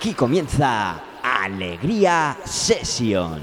Aquí comienza Alegría Session.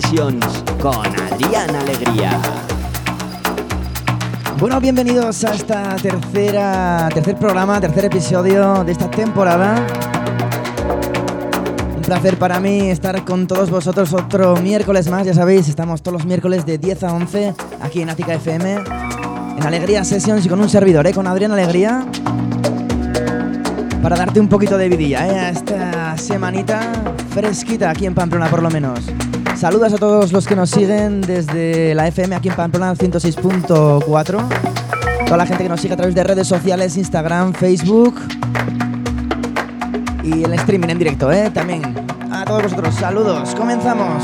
Sessions con Adrián Alegría. Bueno, bienvenidos a esta tercera, tercer programa, tercer episodio de esta temporada. Un placer para mí estar con todos vosotros otro miércoles más, ya sabéis, estamos todos los miércoles de 10 a 11 aquí en Ática FM, en Alegría Sessions y con un servidor, ¿eh? con Adrián Alegría, para darte un poquito de vidilla ¿eh? esta semanita fresquita aquí en Pamplona por lo menos. Saludos a todos los que nos siguen desde la FM aquí en Pamplona 106.4. Toda la gente que nos sigue a través de redes sociales, Instagram, Facebook y el streaming en directo, ¿eh? También a todos vosotros, saludos. Comenzamos.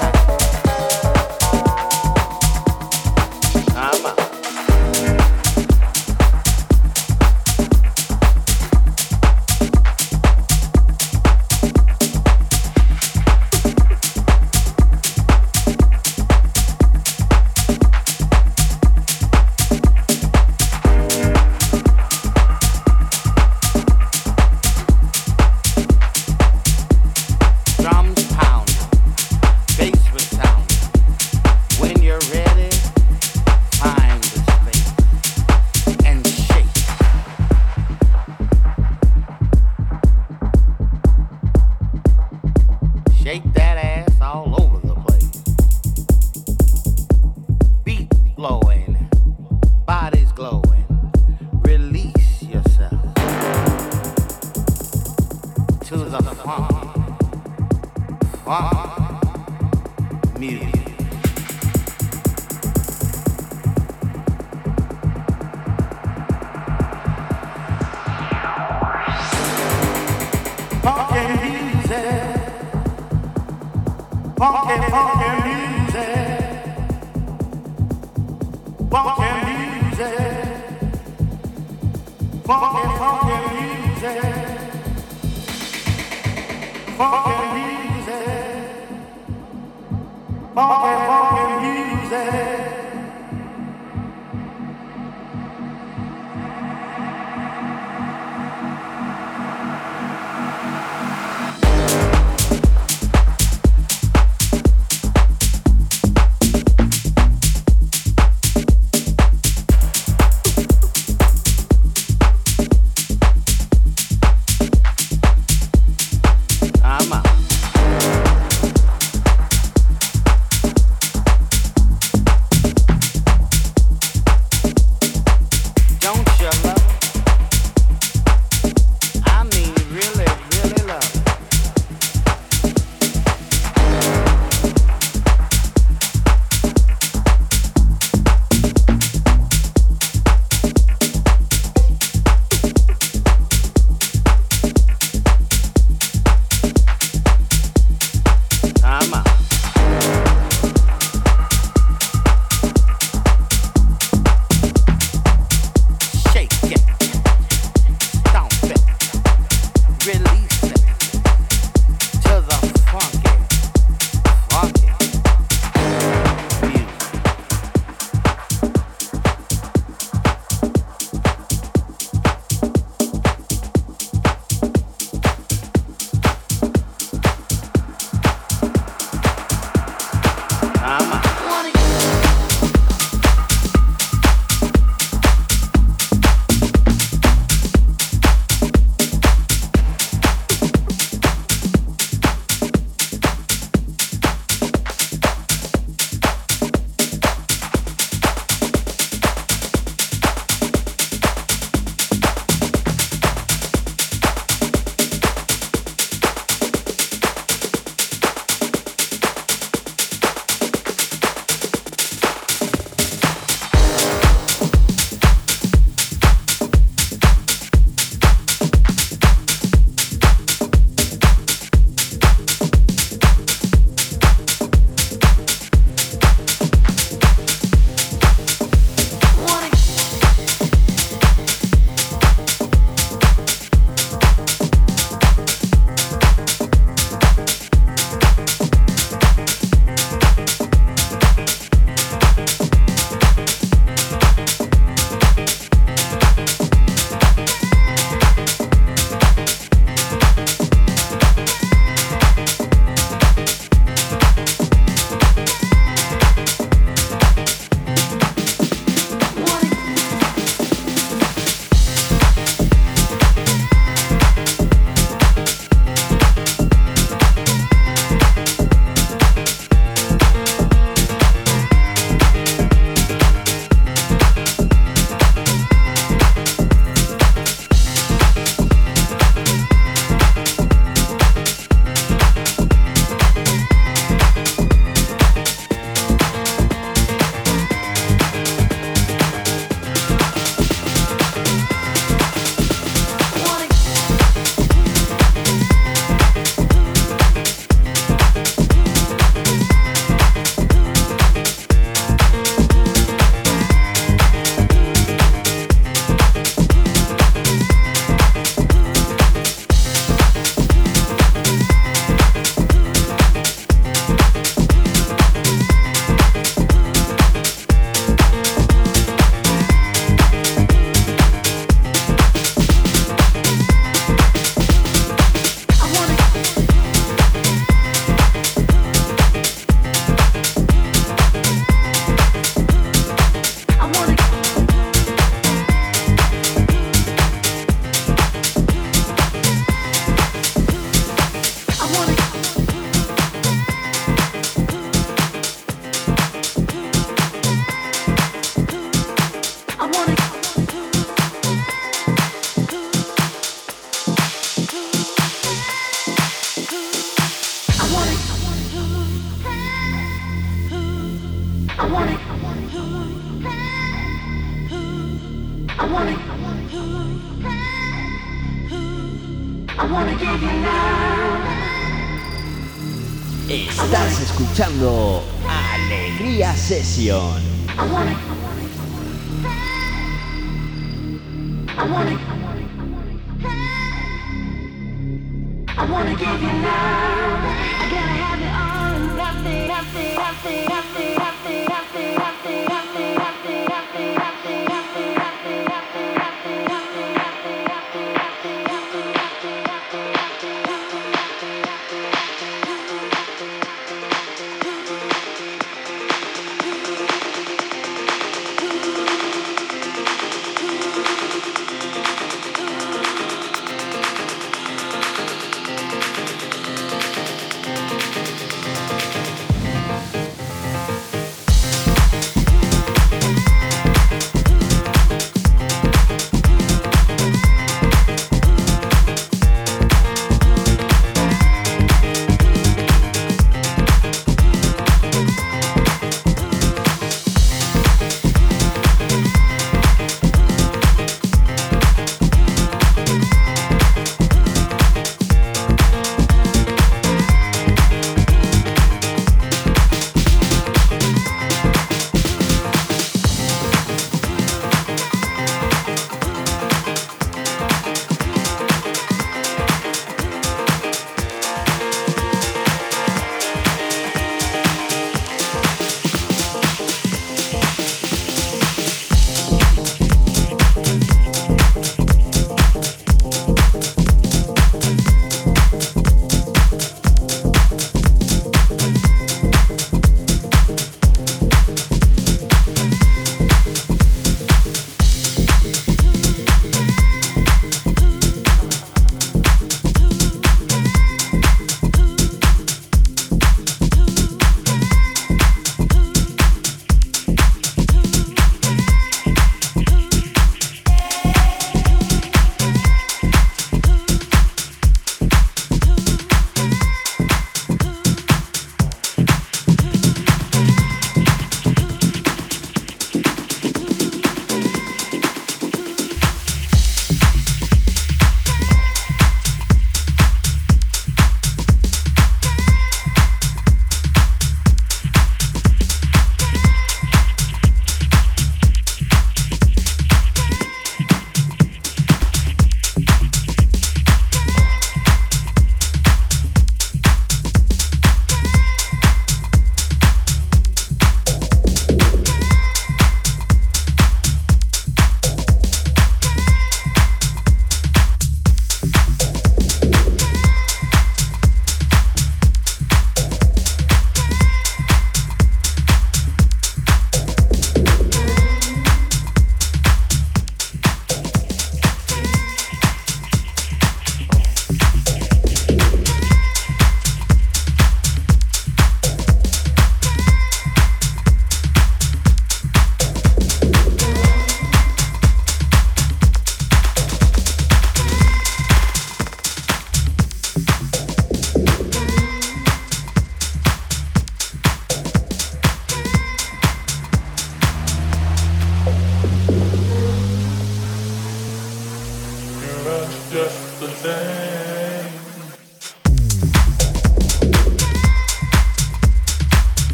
Thank you.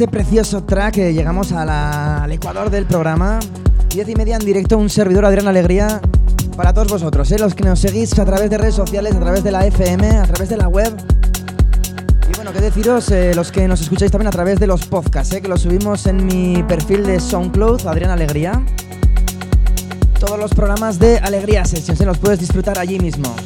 Este precioso track eh, llegamos al ecuador del programa. Diez y media en directo, un servidor Adrián Alegría para todos vosotros, eh, los que nos seguís a través de redes sociales, a través de la FM, a través de la web. Y bueno, qué deciros, eh, los que nos escucháis también a través de los podcasts, eh, que los subimos en mi perfil de SoundCloud, Adrián Alegría. Todos los programas de Alegría Sessions, los puedes disfrutar allí mismo.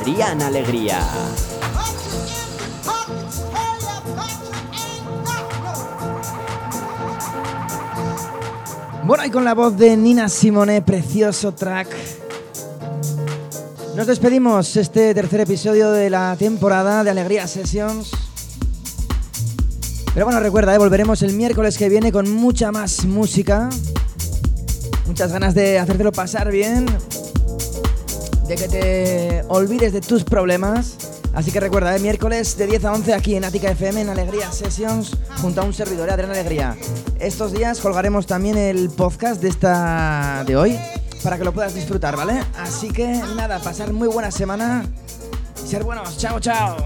Adrián Alegría. Bueno, y con la voz de Nina Simone, precioso track. Nos despedimos este tercer episodio de la temporada de Alegría Sessions. Pero bueno, recuerda, ¿eh? volveremos el miércoles que viene con mucha más música. Muchas ganas de hacértelo pasar bien. De que te olvides de tus problemas. Así que recuerda, ¿eh? miércoles de 10 a 11 aquí en Ática FM en Alegría Sessions junto a un servidor, ¿eh? Adrián Alegría. Estos días colgaremos también el podcast de esta de hoy para que lo puedas disfrutar, ¿vale? Así que nada, pasar muy buena semana y ser buenos. Chao, chao.